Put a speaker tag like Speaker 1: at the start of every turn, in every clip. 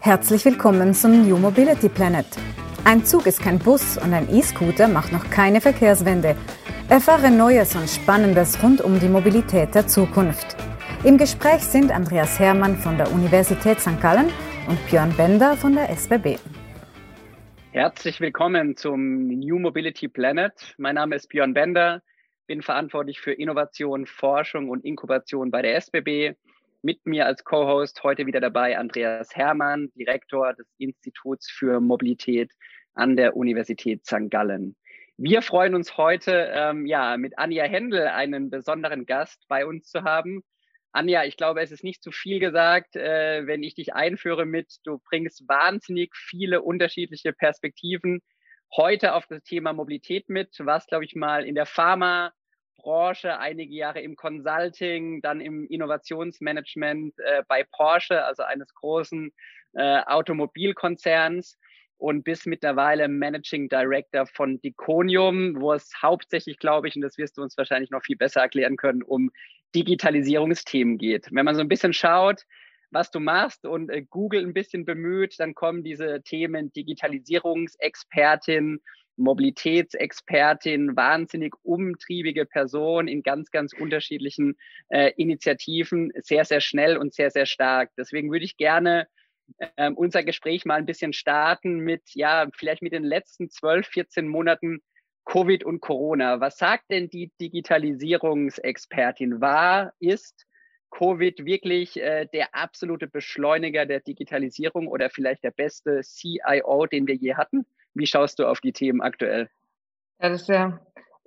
Speaker 1: Herzlich willkommen zum New Mobility Planet. Ein Zug ist kein Bus und ein E-Scooter macht noch keine Verkehrswende. Erfahre Neues und Spannendes rund um die Mobilität der Zukunft. Im Gespräch sind Andreas Hermann von der Universität St. Gallen und Björn Bender von der SBB.
Speaker 2: Herzlich willkommen zum New Mobility Planet. Mein Name ist Björn Bender, bin verantwortlich für Innovation, Forschung und Inkubation bei der SBB mit mir als Co-Host heute wieder dabei Andreas Hermann, Direktor des Instituts für Mobilität an der Universität St. Gallen. Wir freuen uns heute, ähm, ja, mit Anja Händel einen besonderen Gast bei uns zu haben. Anja, ich glaube, es ist nicht zu viel gesagt, äh, wenn ich dich einführe mit, du bringst wahnsinnig viele unterschiedliche Perspektiven heute auf das Thema Mobilität mit. Warst, glaube ich, mal in der Pharma, Branche, einige Jahre im Consulting, dann im Innovationsmanagement äh, bei Porsche, also eines großen äh, Automobilkonzerns und bis mittlerweile Managing Director von Diconium, wo es hauptsächlich, glaube ich, und das wirst du uns wahrscheinlich noch viel besser erklären können, um Digitalisierungsthemen geht. Wenn man so ein bisschen schaut, was du machst und äh, Google ein bisschen bemüht, dann kommen diese Themen Digitalisierungsexpertin, Mobilitätsexpertin, wahnsinnig umtriebige Person in ganz, ganz unterschiedlichen äh, Initiativen, sehr, sehr schnell und sehr, sehr stark. Deswegen würde ich gerne äh, unser Gespräch mal ein bisschen starten mit, ja, vielleicht mit den letzten 12, 14 Monaten Covid und Corona. Was sagt denn die Digitalisierungsexpertin? War, ist Covid wirklich äh, der absolute Beschleuniger der Digitalisierung oder vielleicht der beste CIO, den wir je hatten? Wie schaust du auf die Themen aktuell?
Speaker 3: Ja, das ist ja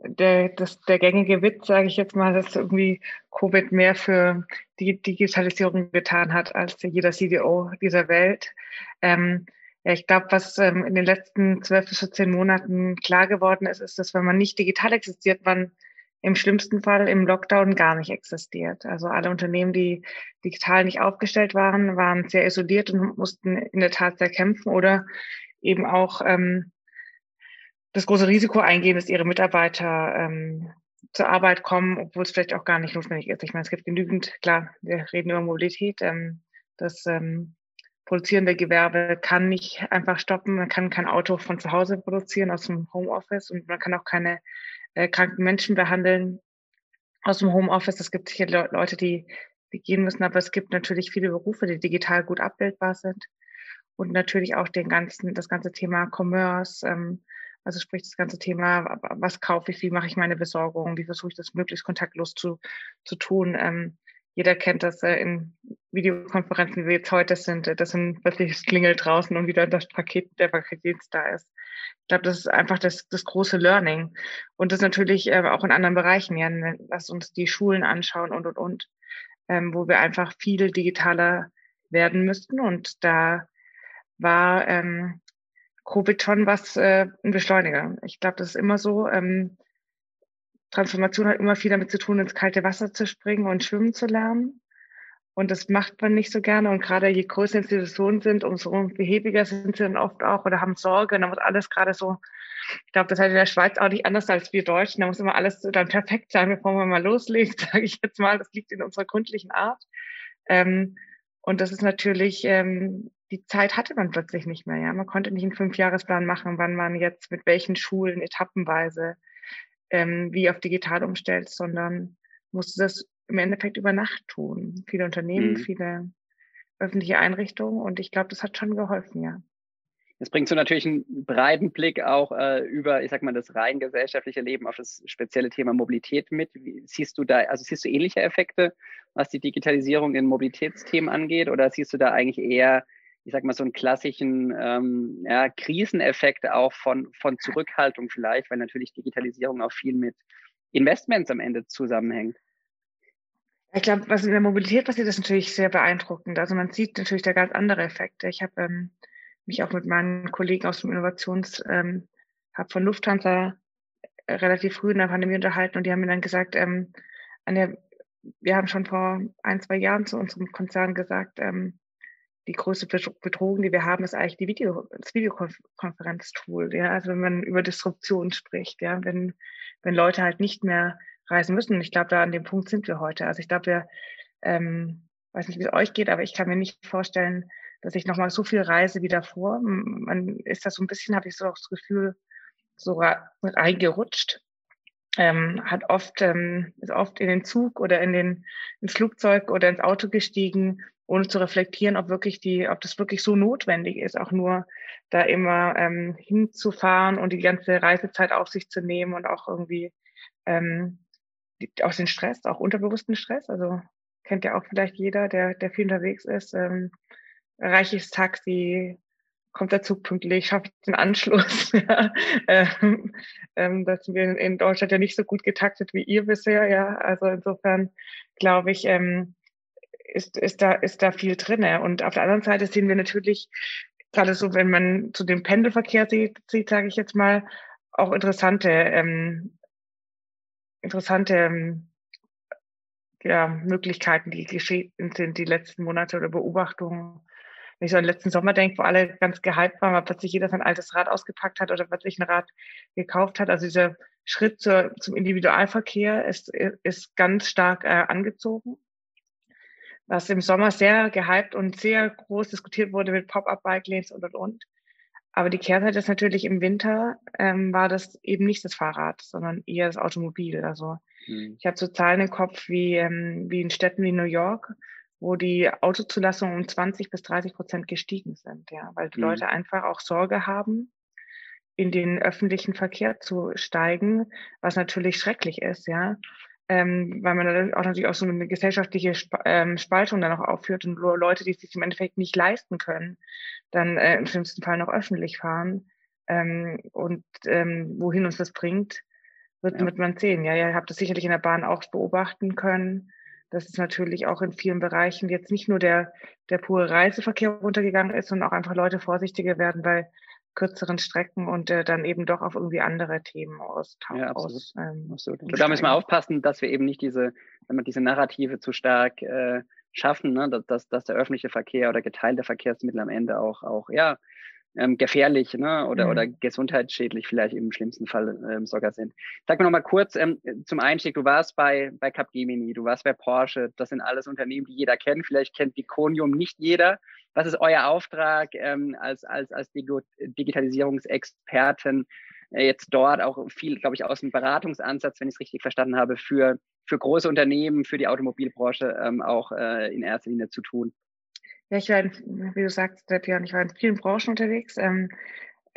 Speaker 3: der, das, der gängige Witz, sage ich jetzt mal, dass irgendwie Covid mehr für die Digitalisierung getan hat als jeder CDO dieser Welt. Ähm, ja, ich glaube, was ähm, in den letzten zwölf bis 14 Monaten klar geworden ist, ist, dass wenn man nicht digital existiert, man im schlimmsten Fall im Lockdown gar nicht existiert. Also alle Unternehmen, die digital nicht aufgestellt waren, waren sehr isoliert und mussten in der Tat sehr kämpfen oder eben auch ähm, das große Risiko eingehen, dass ihre Mitarbeiter ähm, zur Arbeit kommen, obwohl es vielleicht auch gar nicht notwendig ist. Ich meine, es gibt genügend, klar, wir reden über Mobilität, ähm, das ähm, produzierende Gewerbe kann nicht einfach stoppen. Man kann kein Auto von zu Hause produzieren aus dem Homeoffice und man kann auch keine äh, kranken Menschen behandeln aus dem Homeoffice. Es gibt sicher Leute, die, die gehen müssen, aber es gibt natürlich viele Berufe, die digital gut abbildbar sind und natürlich auch den ganzen, das ganze Thema Commerce, ähm, also sprich das ganze Thema, was kaufe ich, wie mache ich meine Besorgung, wie versuche ich das möglichst kontaktlos zu, zu tun. Ähm, jeder kennt das äh, in Videokonferenzen, wie wir jetzt heute sind, äh, das sind plötzlich es klingelt draußen und wieder das Paket, der Paketdienst da ist. Ich glaube, das ist einfach das, das große Learning. Und das natürlich äh, auch in anderen Bereichen, ja, ne, lass uns die Schulen anschauen und und und, ähm, wo wir einfach viel digitaler werden müssten. Und da war ähm, Covid was äh, ein Beschleuniger. Ich glaube, das ist immer so. Ähm, Transformation hat immer viel damit zu tun, ins kalte Wasser zu springen und schwimmen zu lernen. Und das macht man nicht so gerne. Und gerade je größer Institutionen sind, umso behäbiger sind sie dann oft auch oder haben Sorge. Und dann muss alles gerade so, ich glaube, das hat in der Schweiz auch nicht anders als wir Deutschen. Da muss immer alles dann perfekt sein, bevor man mal loslegt, sage ich jetzt mal. Das liegt in unserer gründlichen Art. Ähm, und das ist natürlich ähm, die Zeit hatte man plötzlich nicht mehr. Ja, man konnte nicht einen Fünfjahresplan machen, wann man jetzt mit welchen Schulen etappenweise ähm, wie auf digital umstellt, sondern musste das im Endeffekt über Nacht tun. Viele Unternehmen, mhm. viele öffentliche Einrichtungen und ich glaube, das hat schon geholfen, ja.
Speaker 2: Jetzt bringst du natürlich einen breiten Blick auch äh, über, ich sag mal, das rein gesellschaftliche Leben auf das spezielle Thema Mobilität mit. Wie, siehst du da, also siehst du ähnliche Effekte, was die Digitalisierung in Mobilitätsthemen angeht, oder siehst du da eigentlich eher ich sag mal, so einen klassischen ähm, ja, Kriseneffekt auch von, von Zurückhaltung vielleicht, weil natürlich Digitalisierung auch viel mit Investments am Ende zusammenhängt.
Speaker 3: Ich glaube, was in der Mobilität passiert, ist natürlich sehr beeindruckend. Also man sieht natürlich da ganz andere Effekte. Ich habe ähm, mich auch mit meinen Kollegen aus dem Innovations, ähm, hab von Lufthansa relativ früh in der Pandemie unterhalten und die haben mir dann gesagt, ähm, Anja, wir haben schon vor ein, zwei Jahren zu unserem Konzern gesagt, ähm, die größte Bedrohung, die wir haben, ist eigentlich die Video, das Videokonferenztool. Ja, also wenn man über Disruption spricht, ja, wenn, wenn Leute halt nicht mehr reisen müssen. Ich glaube, da an dem Punkt sind wir heute. Also ich glaube, wir, ähm, weiß nicht, wie es euch geht, aber ich kann mir nicht vorstellen, dass ich nochmal so viel reise wie davor. Man ist das so ein bisschen, habe ich so auch das Gefühl, so reingerutscht. Ähm, hat oft, ähm, ist oft in den Zug oder in den, ins Flugzeug oder ins Auto gestiegen, ohne zu reflektieren, ob wirklich die, ob das wirklich so notwendig ist, auch nur da immer ähm, hinzufahren und die ganze Reisezeit auf sich zu nehmen und auch irgendwie ähm, die, auch Stress, auch unterbewussten Stress. Also kennt ja auch vielleicht jeder, der, der viel unterwegs ist. Ähm, erreiche ich das Taxi, kommt der Zug pünktlich, schaffe ich den Anschluss. ähm, ähm, das sind wir in Deutschland ja nicht so gut getaktet wie ihr bisher. Ja, also insofern glaube ich, ähm, ist, ist, da, ist da viel drinne. Und auf der anderen Seite sehen wir natürlich, gerade so, wenn man zu dem Pendelverkehr sieht, sieht sage ich jetzt mal, auch interessante, ähm, interessante ähm, ja, Möglichkeiten, die geschehen sind die letzten Monate oder Beobachtungen. Wenn ich so an den letzten Sommer denke, wo alle ganz gehypt waren, weil plötzlich jeder sein altes Rad ausgepackt hat oder plötzlich ein Rad gekauft hat. Also dieser Schritt zur, zum Individualverkehr ist, ist ganz stark äh, angezogen was im Sommer sehr gehypt und sehr groß diskutiert wurde mit Pop-up-Bike-Lanes und und und. Aber die Kehrseite ist natürlich im Winter ähm, war das eben nicht das Fahrrad, sondern eher das Automobil. Also mhm. ich habe so Zahlen im Kopf wie, ähm, wie in Städten wie New York, wo die Autozulassungen um 20 bis 30 Prozent gestiegen sind, ja, weil die mhm. Leute einfach auch Sorge haben, in den öffentlichen Verkehr zu steigen, was natürlich schrecklich ist, ja ähm, weil man dann auch natürlich auch so eine gesellschaftliche Sp ähm, Spaltung dann auch aufführt und Leute, die es sich im Endeffekt nicht leisten können, dann äh, im schlimmsten Fall noch öffentlich fahren. Ähm, und ähm, wohin uns das bringt, wird, ja. wird man sehen. Ja, ihr habt das sicherlich in der Bahn auch beobachten können, dass es natürlich auch in vielen Bereichen jetzt nicht nur der, der pure Reiseverkehr runtergegangen ist, sondern auch einfach Leute vorsichtiger werden, weil kürzeren Strecken und äh, dann eben doch auf irgendwie andere Themen austauschen. Ja, absolut. Aus, ähm,
Speaker 2: absolut. Und da müssen wir aufpassen, dass wir eben nicht diese, wenn man diese Narrative zu stark äh, schaffen, ne, dass, dass der öffentliche Verkehr oder geteilte Verkehrsmittel am Ende auch, auch ja, ähm, gefährlich ne, oder, mhm. oder gesundheitsschädlich vielleicht im schlimmsten Fall ähm, sogar sind. Sag mir noch mal kurz ähm, zum Einstieg, du warst bei, bei Capgemini, du warst bei Porsche, das sind alles Unternehmen, die jeder kennt, vielleicht kennt Viconium nicht jeder. Was ist euer Auftrag ähm, als, als, als Digitalisierungsexperten äh, jetzt dort auch viel, glaube ich, aus dem Beratungsansatz, wenn ich es richtig verstanden habe, für, für große Unternehmen, für die Automobilbranche ähm, auch äh, in erster Linie zu tun?
Speaker 3: Ja, ich war, in, wie du sagst, Björn, ich war in vielen Branchen unterwegs. Ähm,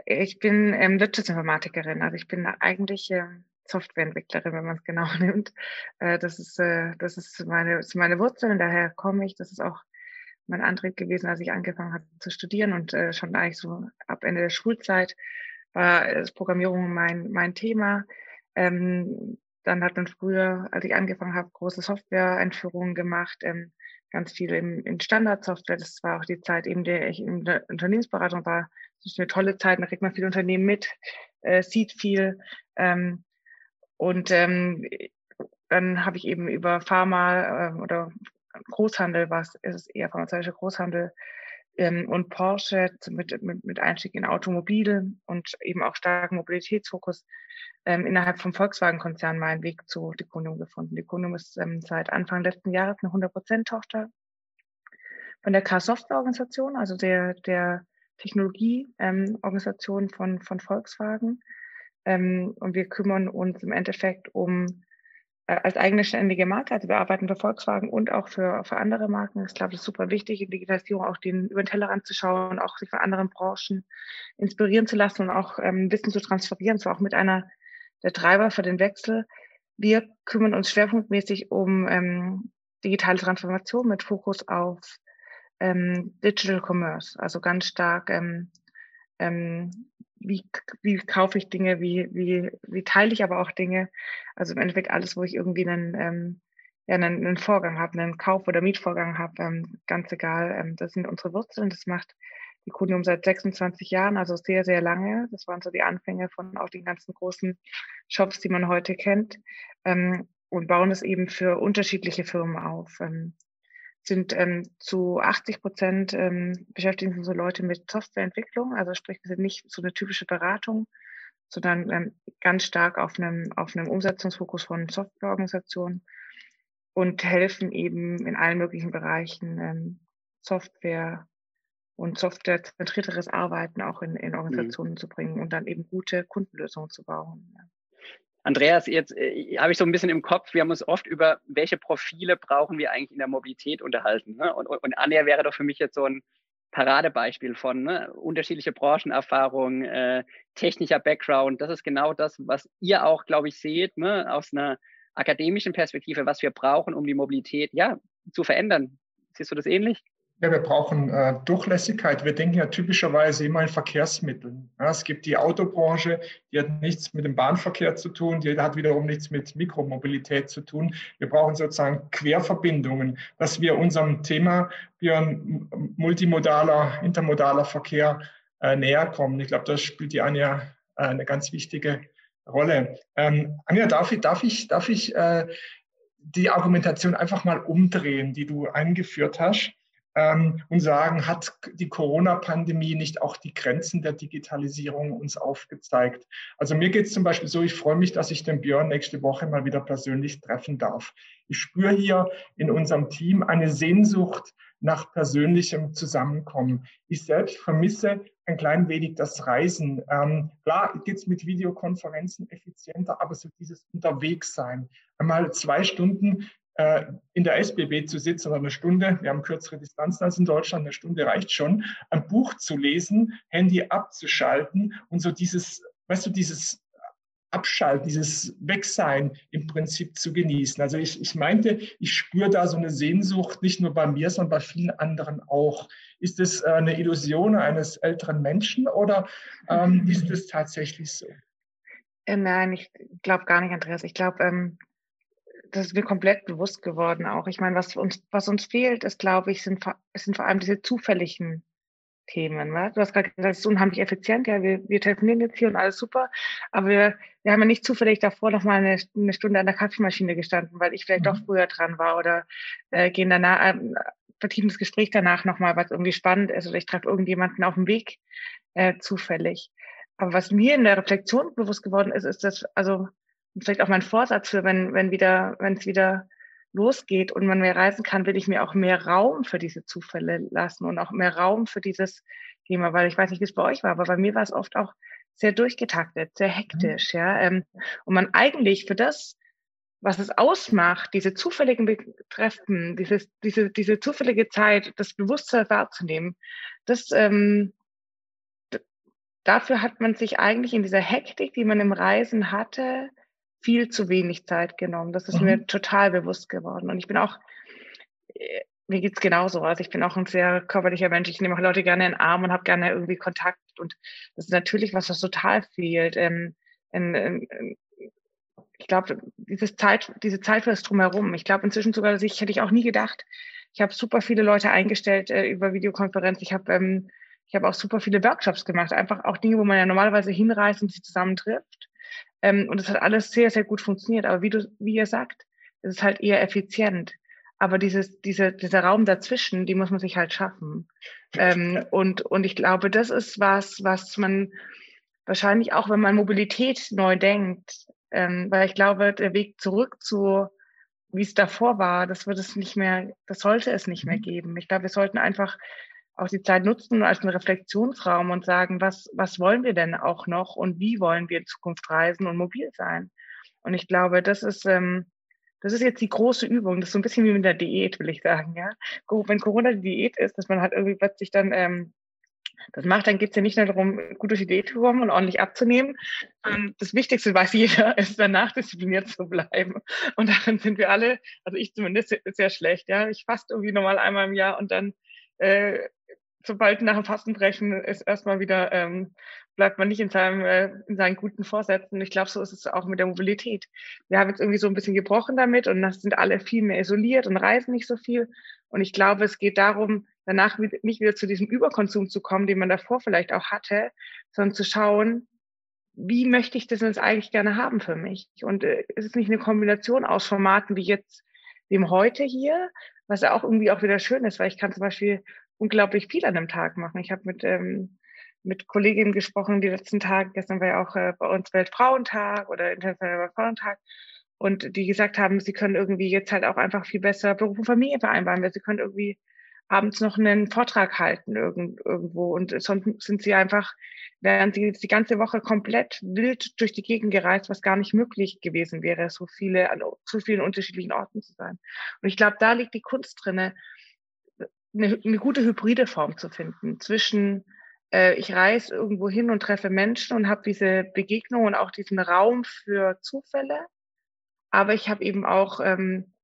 Speaker 3: ich bin ähm, Wirtschaftsinformatikerin, also ich bin eigentlich äh, Softwareentwicklerin, wenn man es genau nimmt. Äh, das ist, äh, das ist meine, das ist meine Wurzeln, daher komme ich. Das ist auch mein Antrieb gewesen, als ich angefangen habe zu studieren und äh, schon eigentlich so ab Ende der Schulzeit war Programmierung mein, mein Thema. Ähm, dann hat man früher, als ich angefangen habe, große Software-Einführungen gemacht, ähm, ganz viel in, in Standardsoftware. Das war auch die Zeit, eben der ich in der Unternehmensberatung war. Das ist eine tolle Zeit, da kriegt man viel Unternehmen mit, äh, sieht viel. Ähm, und ähm, dann habe ich eben über Pharma äh, oder Großhandel, was ist es eher pharmazeutischer Großhandel und Porsche mit, mit, mit Einstieg in Automobile und eben auch starken Mobilitätsfokus ähm, innerhalb vom Volkswagen-Konzern meinen Weg zu Deconium gefunden. Deconium ist ähm, seit Anfang letzten Jahres eine 100%-Tochter von der Car-Software-Organisation, also der, der Technologieorganisation ähm, von, von Volkswagen. Ähm, und wir kümmern uns im Endeffekt um als eigene ständige Marke. Also wir arbeiten für Volkswagen und auch für, für andere Marken. Ich glaube, das ist super wichtig, in Digitalisierung auch den über den Tellerrand zu schauen, auch sich von anderen Branchen inspirieren zu lassen und auch ähm, Wissen zu transferieren. So auch mit einer der Treiber für den Wechsel. Wir kümmern uns schwerpunktmäßig um ähm, digitale Transformation mit Fokus auf ähm, Digital Commerce, also ganz stark ähm, ähm, wie, wie kaufe ich Dinge, wie, wie, wie teile ich aber auch Dinge. Also im Endeffekt alles, wo ich irgendwie einen, ähm, ja, einen, einen Vorgang habe, einen Kauf- oder Mietvorgang habe, ähm, ganz egal. Ähm, das sind unsere Wurzeln. Das macht die Kunium seit 26 Jahren, also sehr, sehr lange. Das waren so die Anfänge von auch den ganzen großen Shops, die man heute kennt. Ähm, und bauen es eben für unterschiedliche Firmen auf. Ähm, sind ähm, zu 80 Prozent ähm, beschäftigen unsere Leute mit Softwareentwicklung. Also sprich, wir sind nicht so eine typische Beratung, sondern ähm, ganz stark auf einem, auf einem Umsetzungsfokus von Softwareorganisationen. und helfen eben in allen möglichen Bereichen ähm, Software und softwarezentrierteres Arbeiten auch in, in mhm. Organisationen mhm. zu bringen und dann eben gute Kundenlösungen zu bauen. Ja.
Speaker 2: Andreas, jetzt äh, habe ich so ein bisschen im Kopf, wir haben uns oft über welche Profile brauchen wir eigentlich in der Mobilität unterhalten. Ne? Und, und Anja wäre doch für mich jetzt so ein Paradebeispiel von ne? unterschiedliche Branchenerfahrung, äh, technischer Background. Das ist genau das, was ihr auch, glaube ich, seht, ne? aus einer akademischen Perspektive, was wir brauchen, um die Mobilität ja zu verändern. Siehst du das ähnlich?
Speaker 4: Ja, wir brauchen äh, Durchlässigkeit. Wir denken ja typischerweise immer in Verkehrsmitteln. Ja, es gibt die Autobranche, die hat nichts mit dem Bahnverkehr zu tun, die hat wiederum nichts mit Mikromobilität zu tun. Wir brauchen sozusagen Querverbindungen, dass wir unserem Thema für ein multimodaler, intermodaler Verkehr äh, näher kommen. Ich glaube, das spielt die Anja äh, eine ganz wichtige Rolle. Ähm, Anja, darf ich, darf ich, darf ich äh, die Argumentation einfach mal umdrehen, die du eingeführt hast? Ähm, und sagen, hat die Corona-Pandemie nicht auch die Grenzen der Digitalisierung uns aufgezeigt? Also mir geht es zum Beispiel so, ich freue mich, dass ich den Björn nächste Woche mal wieder persönlich treffen darf. Ich spüre hier in unserem Team eine Sehnsucht nach persönlichem Zusammenkommen. Ich selbst vermisse ein klein wenig das Reisen. Ähm, klar geht es mit Videokonferenzen effizienter, aber so dieses Unterwegssein. Einmal zwei Stunden in der SBB zu sitzen oder eine Stunde, wir haben kürzere Distanzen als in Deutschland, eine Stunde reicht schon, ein Buch zu lesen, Handy abzuschalten und so dieses, weißt du, dieses Abschalten, dieses Wegsein im Prinzip zu genießen. Also ich, ich meinte, ich spüre da so eine Sehnsucht, nicht nur bei mir, sondern bei vielen anderen auch. Ist es äh, eine Illusion eines älteren Menschen oder ähm, ist es tatsächlich so?
Speaker 3: Äh, nein, ich glaube gar nicht, Andreas. Ich glaube, ähm, das ist mir komplett bewusst geworden auch. Ich meine, was uns, was uns fehlt, ist, glaube ich, sind, sind vor allem diese zufälligen Themen. Ne? Du hast gerade gesagt, es ist unheimlich effizient, ja, wir, wir telefonieren jetzt hier und alles super, aber wir, wir haben ja nicht zufällig davor noch mal eine, eine Stunde an der Kaffeemaschine gestanden, weil ich vielleicht mhm. doch früher dran war oder äh, gehen danach, äh, vertiefen das Gespräch danach nochmal, was irgendwie spannend ist oder ich treffe irgendjemanden auf dem Weg äh, zufällig. Aber was mir in der Reflexion bewusst geworden ist, ist, dass, also vielleicht auch mein Vorsatz für, wenn, wenn wieder, wenn es wieder losgeht und man mehr reisen kann, will ich mir auch mehr Raum für diese Zufälle lassen und auch mehr Raum für dieses Thema, weil ich weiß nicht, wie es bei euch war, aber bei mir war es oft auch sehr durchgetaktet, sehr hektisch, mhm. ja. Ähm, und man eigentlich für das, was es ausmacht, diese zufälligen Betreffen, dieses, diese, diese zufällige Zeit, das Bewusstsein wahrzunehmen, das, ähm, dafür hat man sich eigentlich in dieser Hektik, die man im Reisen hatte, viel zu wenig Zeit genommen. Das ist mhm. mir total bewusst geworden. Und ich bin auch, äh, mir geht's genauso. Also ich bin auch ein sehr körperlicher Mensch. Ich nehme auch Leute gerne in den Arm und habe gerne irgendwie Kontakt. Und das ist natürlich was, was total fehlt. Ähm, in, in, in, ich glaube, dieses Zeit, diese Zeit für das Drumherum. Ich glaube inzwischen sogar, dass ich hätte ich auch nie gedacht. Ich habe super viele Leute eingestellt äh, über Videokonferenz. Ich habe ähm, ich habe auch super viele Workshops gemacht. Einfach auch Dinge, wo man ja normalerweise hinreist und sich zusammen trifft. Ähm, und es hat alles sehr, sehr gut funktioniert. Aber wie du, wie ihr sagt, es ist halt eher effizient. Aber dieses, diese, dieser Raum dazwischen, die muss man sich halt schaffen. Ähm, und, und ich glaube, das ist was, was man wahrscheinlich auch, wenn man Mobilität neu denkt, ähm, weil ich glaube, der Weg zurück zu, wie es davor war, das wird es nicht mehr, das sollte es nicht mehr mhm. geben. Ich glaube, wir sollten einfach auch die Zeit nutzen als einen Reflexionsraum und sagen, was, was wollen wir denn auch noch und wie wollen wir in Zukunft reisen und mobil sein? Und ich glaube, das ist, ähm, das ist jetzt die große Übung. Das ist so ein bisschen wie mit der Diät, will ich sagen, ja. Wenn Corona die Diät ist, dass man halt irgendwie plötzlich dann ähm, das macht, dann geht es ja nicht nur darum, gut durch die Diät zu kommen und ordentlich abzunehmen. Ähm, das Wichtigste weiß jeder, ist danach diszipliniert zu bleiben. Und darin sind wir alle, also ich zumindest, sehr schlecht. Ja, ich faste irgendwie normal einmal im Jahr und dann äh, sobald nach dem Fastenbrechen ist erstmal wieder, ähm, bleibt man nicht in, seinem, äh, in seinen guten Vorsätzen. Ich glaube, so ist es auch mit der Mobilität. Wir haben jetzt irgendwie so ein bisschen gebrochen damit und das sind alle viel mehr isoliert und reisen nicht so viel. Und ich glaube, es geht darum, danach nicht wieder zu diesem Überkonsum zu kommen, den man davor vielleicht auch hatte, sondern zu schauen, wie möchte ich das jetzt eigentlich gerne haben für mich? Und äh, ist es nicht eine Kombination aus Formaten wie jetzt dem heute hier, was ja auch irgendwie auch wieder schön ist, weil ich kann zum Beispiel unglaublich viel an einem Tag machen. Ich habe mit, ähm, mit Kolleginnen gesprochen die letzten Tage. Gestern war ja auch äh, bei uns Weltfrauentag oder Internationaler Frauentag. und die gesagt haben, sie können irgendwie jetzt halt auch einfach viel besser Beruf und Familie vereinbaren, weil sie können irgendwie abends noch einen Vortrag halten irgend, irgendwo und sonst sind sie einfach, wären sie jetzt die ganze Woche komplett wild durch die Gegend gereist, was gar nicht möglich gewesen wäre, so viele an so vielen unterschiedlichen Orten zu sein. Und ich glaube, da liegt die Kunst drinne, eine, eine gute hybride Form zu finden zwischen äh, ich reise irgendwo hin und treffe Menschen und habe diese Begegnung und auch diesen Raum für Zufälle, aber ich habe eben auch ähm,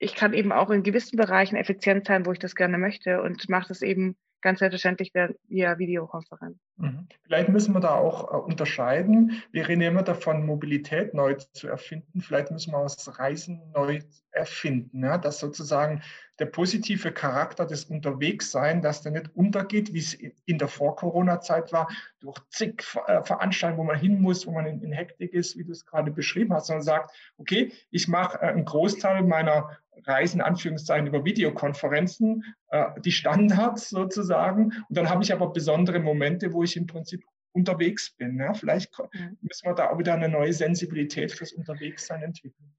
Speaker 3: ich kann eben auch in gewissen Bereichen effizient sein, wo ich das gerne möchte und mache das eben ganz selbstverständlich via Videokonferenz.
Speaker 4: Mhm. Vielleicht müssen wir da auch äh, unterscheiden. Wir reden immer davon, Mobilität neu zu erfinden. Vielleicht müssen wir aus Reisen neu erfinden, ja? dass sozusagen der positive Charakter des Unterwegssein, dass der nicht untergeht, wie es in der Vor-Corona-Zeit war, durch zig äh, Veranstaltungen, wo man hin muss, wo man in, in Hektik ist, wie du es gerade beschrieben hast, sondern sagt, okay, ich mache äh, einen Großteil meiner Reisen, Anführungszeichen, über Videokonferenzen, die Standards sozusagen. Und dann habe ich aber besondere Momente, wo ich im Prinzip unterwegs bin. Ja? Vielleicht müssen wir da auch wieder eine neue Sensibilität fürs Unterwegssein entwickeln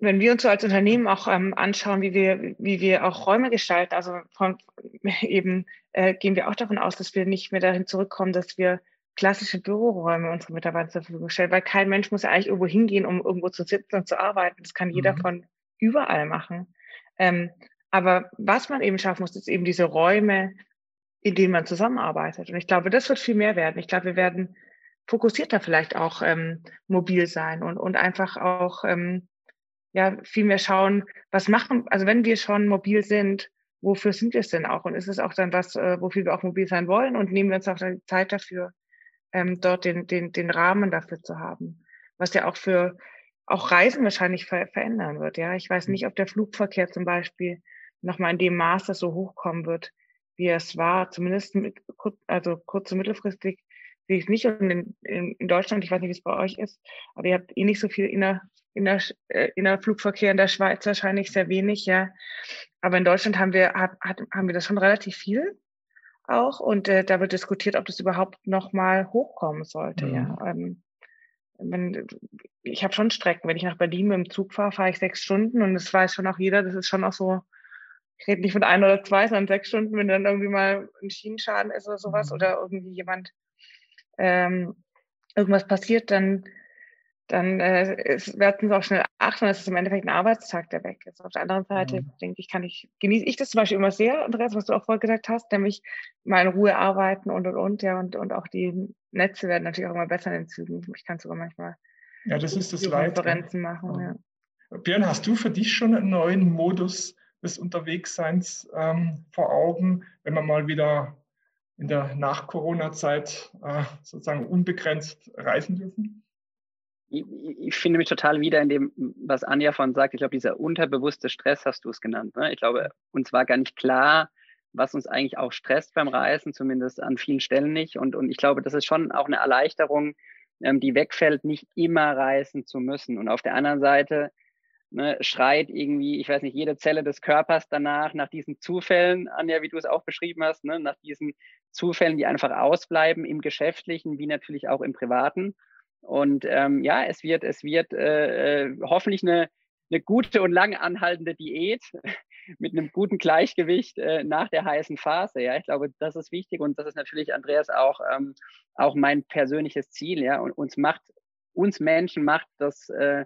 Speaker 3: wenn wir uns so als Unternehmen auch ähm, anschauen, wie wir, wie wir auch Räume gestalten, also von, eben äh, gehen wir auch davon aus, dass wir nicht mehr dahin zurückkommen, dass wir klassische Büroräume unsere Mitarbeiter zur Verfügung stellen, weil kein Mensch muss ja eigentlich irgendwo hingehen, um irgendwo zu sitzen und zu arbeiten. Das kann jeder mhm. von überall machen. Ähm, aber was man eben schaffen muss, ist eben diese Räume, in denen man zusammenarbeitet. Und ich glaube, das wird viel mehr werden. Ich glaube, wir werden fokussierter vielleicht auch ähm, mobil sein und, und einfach auch ähm, ja viel mehr schauen, was machen, also wenn wir schon mobil sind, wofür sind wir es denn auch? Und ist es auch dann was, äh, wofür wir auch mobil sein wollen und nehmen wir uns auch die Zeit dafür, ähm, dort den, den, den Rahmen dafür zu haben? Was ja auch für auch Reisen wahrscheinlich ver verändern wird. Ja, ich weiß mhm. nicht, ob der Flugverkehr zum Beispiel nochmal in dem Maße so hochkommen wird, wie es war. Zumindest mit, also kurz- und mittelfristig sehe ich es nicht. Und in, in, Deutschland, ich weiß nicht, wie es bei euch ist, aber ihr habt eh nicht so viel inner, inner, äh, Innerflugverkehr in der Schweiz wahrscheinlich sehr wenig, ja. Aber in Deutschland haben wir, hat, haben wir das schon relativ viel auch. Und äh, da wird diskutiert, ob das überhaupt nochmal hochkommen sollte, mhm. ja. Ähm, wenn, ich habe schon Strecken, wenn ich nach Berlin mit dem Zug fahre, fahre ich sechs Stunden und das weiß schon auch jeder, das ist schon auch so, ich rede nicht von ein oder zwei, sondern sechs Stunden, wenn dann irgendwie mal ein Schienenschaden ist oder sowas mhm. oder irgendwie jemand ähm, irgendwas passiert, dann dann äh, werden sie auch schnell acht und es ist im Endeffekt ein Arbeitstag, der weg ist. Auf der anderen Seite mhm. denke ich, kann ich, genieße ich das zum Beispiel immer sehr, Andreas, was du auch vorher gesagt hast, nämlich mal in Ruhe arbeiten und und und, ja, und, und auch die Netze werden natürlich auch immer besser in den Zügen. Ich kann sogar manchmal
Speaker 4: ja, das ist das
Speaker 3: Konferenzen machen. Ja.
Speaker 4: Ja. Björn, hast du für dich schon einen neuen Modus des Unterwegsseins ähm, vor Augen, wenn man mal wieder in der Nach-Corona-Zeit äh, sozusagen unbegrenzt reisen dürfen?
Speaker 2: Ich, ich, finde mich total wieder in dem, was Anja von sagt. Ich glaube, dieser unterbewusste Stress hast du es genannt. Ne? Ich glaube, uns war gar nicht klar, was uns eigentlich auch stresst beim Reisen, zumindest an vielen Stellen nicht. Und, und ich glaube, das ist schon auch eine Erleichterung, ähm, die wegfällt, nicht immer reisen zu müssen. Und auf der anderen Seite ne, schreit irgendwie, ich weiß nicht, jede Zelle des Körpers danach, nach diesen Zufällen, Anja, wie du es auch beschrieben hast, ne, nach diesen Zufällen, die einfach ausbleiben im Geschäftlichen, wie natürlich auch im Privaten. Und ähm, ja, es wird, es wird äh, äh hoffentlich eine, eine gute und lang anhaltende Diät mit einem guten Gleichgewicht äh, nach der heißen Phase. Ja, ich glaube, das ist wichtig und das ist natürlich, Andreas, auch, ähm, auch mein persönliches Ziel. Ja, und uns macht, uns Menschen macht das, äh,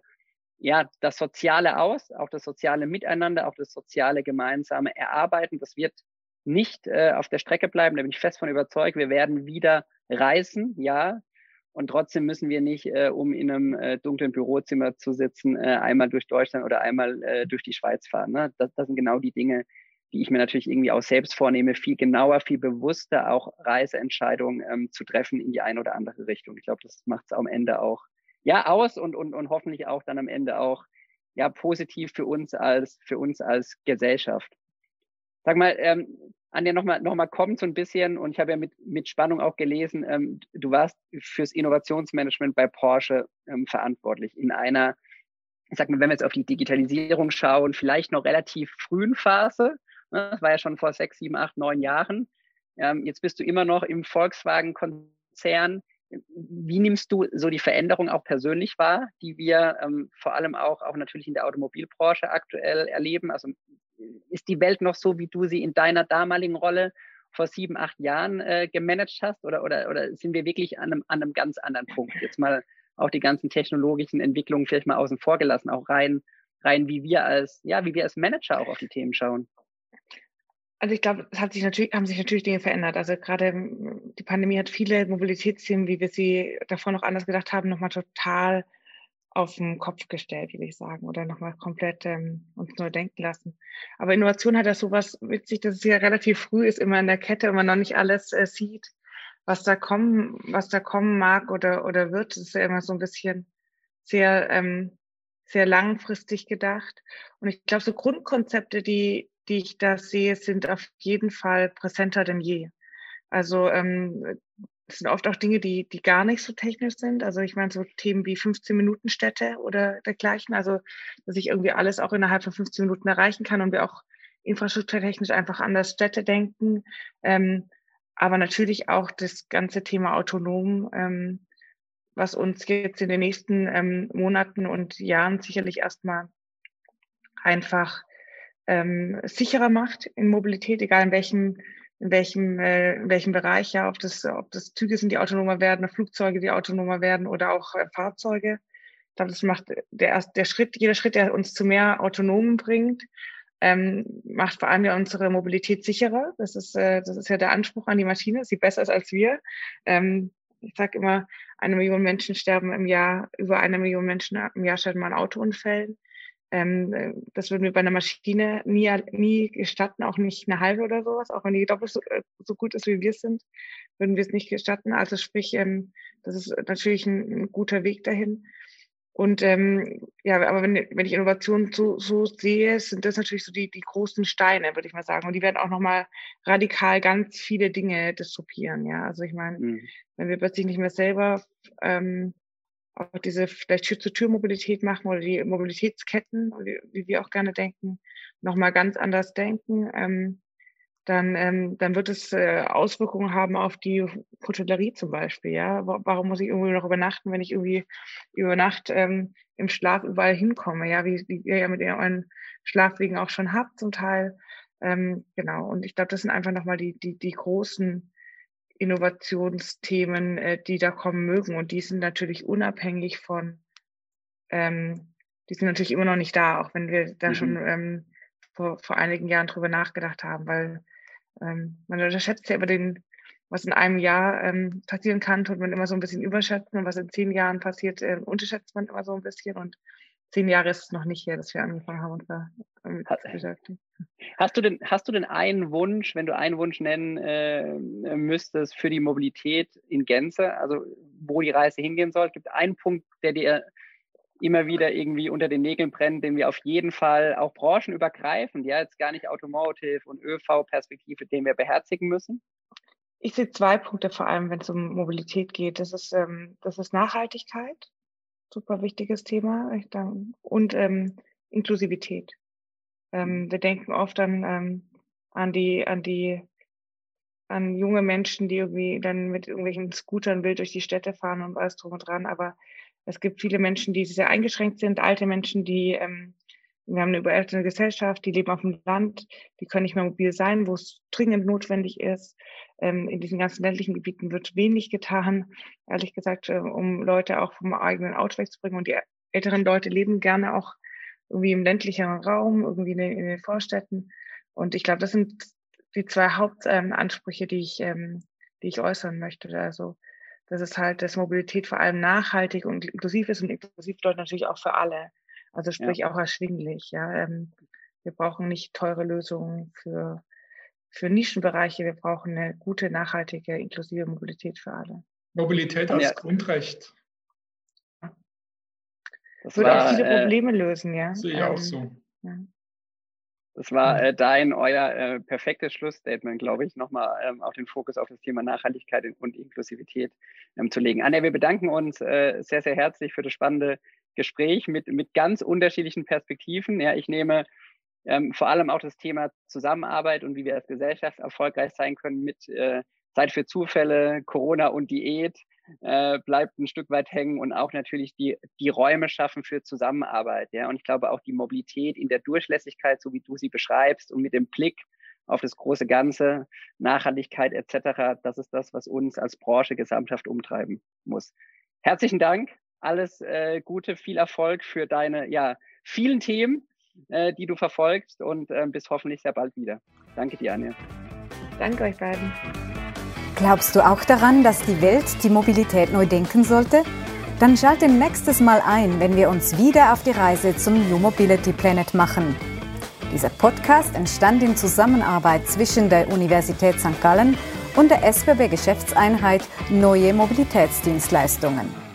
Speaker 2: ja, das Soziale aus, auch das soziale Miteinander, auch das soziale gemeinsame Erarbeiten. Das wird nicht äh, auf der Strecke bleiben, da bin ich fest von überzeugt. Wir werden wieder reisen, ja, und trotzdem müssen wir nicht, äh, um in einem äh, dunklen Bürozimmer zu sitzen, äh, einmal durch Deutschland oder einmal äh, durch die Schweiz fahren. Ne? Das, das sind genau die Dinge, die ich mir natürlich irgendwie auch selbst vornehme, viel genauer, viel bewusster auch Reiseentscheidungen ähm, zu treffen in die eine oder andere Richtung. Ich glaube, das macht es am Ende auch ja aus und, und, und hoffentlich auch dann am Ende auch ja positiv für uns als für uns als Gesellschaft. Sag mal, ähm, Anja, nochmal noch mal kommt so ein bisschen, und ich habe ja mit, mit Spannung auch gelesen, ähm, du warst fürs Innovationsmanagement bei Porsche ähm, verantwortlich in einer, ich sag mal, wenn wir jetzt auf die Digitalisierung schauen, vielleicht noch relativ frühen Phase. Ne? Das war ja schon vor sechs, sieben, acht, neun Jahren. Ähm, jetzt bist du immer noch im Volkswagen-Konzern. wie nimmst du so die Veränderung auch persönlich wahr, die wir ähm, vor allem auch, auch natürlich in der Automobilbranche aktuell erleben? Also ist die Welt noch so, wie du sie in deiner damaligen Rolle vor sieben, acht Jahren äh, gemanagt hast? Oder, oder, oder sind wir wirklich an einem, an einem ganz anderen Punkt? Jetzt mal auch die ganzen technologischen Entwicklungen vielleicht mal außen vor gelassen, auch rein, rein wie wir als, ja, wie wir als Manager auch auf die Themen schauen.
Speaker 3: Also ich glaube, es hat sich natürlich, haben sich natürlich Dinge verändert. Also gerade ähm, die Pandemie hat viele Mobilitätsthemen, wie wir sie davor noch anders gedacht haben, nochmal total auf den Kopf gestellt, würde ich sagen, oder nochmal komplett ähm, uns neu denken lassen. Aber Innovation hat ja sowas witzig, dass es ja relativ früh ist, immer in der Kette und man noch nicht alles äh, sieht, was da kommen, was da kommen mag oder, oder wird. Das ist ja immer so ein bisschen sehr, ähm, sehr langfristig gedacht. Und ich glaube, so Grundkonzepte, die, die ich da sehe, sind auf jeden Fall präsenter denn je. Also ähm, es sind oft auch Dinge, die, die gar nicht so technisch sind. Also ich meine so Themen wie 15 Minuten Städte oder dergleichen. Also dass ich irgendwie alles auch innerhalb von 15 Minuten erreichen kann und wir auch infrastrukturtechnisch einfach anders Städte denken. Ähm, aber natürlich auch das ganze Thema autonom, ähm, was uns jetzt in den nächsten ähm, Monaten und Jahren sicherlich erstmal einfach ähm, sicherer macht in Mobilität, egal in welchem in welchem, äh, in welchem Bereich, ja, ob das, ob das Züge sind, die autonomer werden, Flugzeuge, die autonomer werden oder auch äh, Fahrzeuge. Ich glaube, das macht der, der Schritt, jeder Schritt, der uns zu mehr Autonomen bringt, ähm, macht vor allem ja unsere Mobilität sicherer. Das ist, äh, das ist ja der Anspruch an die Maschine, sie besser ist als wir. Ähm, ich sage immer, eine Million Menschen sterben im Jahr, über eine Million Menschen im Jahr sterben an Autounfällen. Ähm, äh, das würden wir bei einer Maschine nie, nie gestatten, auch nicht eine halbe oder sowas, auch wenn die doppelt so, äh, so gut ist, wie wir sind, würden wir es nicht gestatten. Also sprich, ähm, das ist natürlich ein, ein guter Weg dahin. Und ähm, ja, aber wenn, wenn ich Innovationen so, so sehe, sind das natürlich so die, die großen Steine, würde ich mal sagen. Und die werden auch nochmal radikal ganz viele Dinge disruptieren. Ja, also ich meine, mhm. wenn wir plötzlich nicht mehr selber ähm, auch diese vielleicht Tür-zu-Tür-Mobilität machen oder die Mobilitätsketten, wie wir auch gerne denken, nochmal ganz anders denken, ähm, dann, ähm, dann wird es äh, Auswirkungen haben auf die Hotellerie zum Beispiel. Ja? Warum muss ich irgendwie noch übernachten, wenn ich irgendwie über Nacht ähm, im Schlaf überall hinkomme? Ja, wie, wie ihr ja mit euren Schlafwegen auch schon habt zum Teil. Ähm, genau. Und ich glaube, das sind einfach nochmal die, die, die großen Innovationsthemen, äh, die da kommen mögen. Und die sind natürlich unabhängig von, ähm, die sind natürlich immer noch nicht da, auch wenn wir da mhm. schon ähm, vor, vor einigen Jahren drüber nachgedacht haben, weil ähm, man unterschätzt ja über den, was in einem Jahr ähm, passieren kann, tut man immer so ein bisschen überschätzen und was in zehn Jahren passiert, äh, unterschätzt man immer so ein bisschen und zehn Jahre ist es noch nicht her, dass wir angefangen haben, uns da zu beschäftigen.
Speaker 2: Hast du denn, hast du denn einen Wunsch, wenn du einen Wunsch nennen äh, müsstest für die Mobilität in Gänze, also wo die Reise hingehen soll? Gibt einen Punkt, der dir immer wieder irgendwie unter den Nägeln brennt, den wir auf jeden Fall auch branchenübergreifend, ja, jetzt gar nicht Automotive und ÖV-Perspektive, den wir beherzigen müssen?
Speaker 3: Ich sehe zwei Punkte vor allem, wenn es um Mobilität geht. Das ist, ähm, das ist Nachhaltigkeit, super wichtiges Thema, und ähm, Inklusivität. Ähm, wir denken oft an, ähm, an die, an die, an junge Menschen, die irgendwie dann mit irgendwelchen Scootern wild durch die Städte fahren und alles drum und dran. Aber es gibt viele Menschen, die sehr eingeschränkt sind, alte Menschen, die, ähm, wir haben eine überälterte Gesellschaft, die leben auf dem Land, die können nicht mehr mobil sein, wo es dringend notwendig ist. Ähm, in diesen ganzen ländlichen Gebieten wird wenig getan, ehrlich gesagt, äh, um Leute auch vom eigenen Auto wegzubringen. Und die älteren Leute leben gerne auch irgendwie im ländlicheren Raum, irgendwie in den, Vorstädten. Und ich glaube, das sind die zwei Hauptansprüche, die ich, ähm, die ich äußern möchte. Also, dass es halt, dass Mobilität vor allem nachhaltig und inklusiv ist und inklusiv bedeutet natürlich auch für alle. Also sprich ja. auch erschwinglich. Ja, ähm, wir brauchen nicht teure Lösungen für für Nischenbereiche. Wir brauchen eine gute, nachhaltige, inklusive Mobilität für alle.
Speaker 4: Mobilität als ja. Grundrecht.
Speaker 3: Das würde war, auch viele äh, Probleme lösen, ja.
Speaker 4: Sehe ich ähm, auch so. Ja.
Speaker 2: Das war äh, dein, euer äh, perfektes Schlussstatement, glaube ich, nochmal ähm, auf den Fokus auf das Thema Nachhaltigkeit und Inklusivität ähm, zu legen. Anja, wir bedanken uns äh, sehr, sehr herzlich für das spannende Gespräch mit, mit ganz unterschiedlichen Perspektiven. Ja, ich nehme ähm, vor allem auch das Thema Zusammenarbeit und wie wir als Gesellschaft erfolgreich sein können mit äh, Zeit für Zufälle, Corona und Diät äh, bleibt ein Stück weit hängen und auch natürlich die, die Räume schaffen für Zusammenarbeit. Ja, und ich glaube auch die Mobilität in der Durchlässigkeit, so wie du sie beschreibst und mit dem Blick auf das große Ganze, Nachhaltigkeit etc., das ist das, was uns als Branche gesamthaft umtreiben muss. Herzlichen Dank, alles äh, Gute, viel Erfolg für deine ja, vielen Themen, äh, die du verfolgst und äh, bis hoffentlich sehr bald wieder. Danke dir, Anja.
Speaker 3: Danke euch beiden.
Speaker 1: Glaubst du auch daran, dass die Welt die Mobilität neu denken sollte? Dann schalte nächstes Mal ein, wenn wir uns wieder auf die Reise zum New Mobility Planet machen. Dieser Podcast entstand in Zusammenarbeit zwischen der Universität St. Gallen und der SBB Geschäftseinheit Neue Mobilitätsdienstleistungen.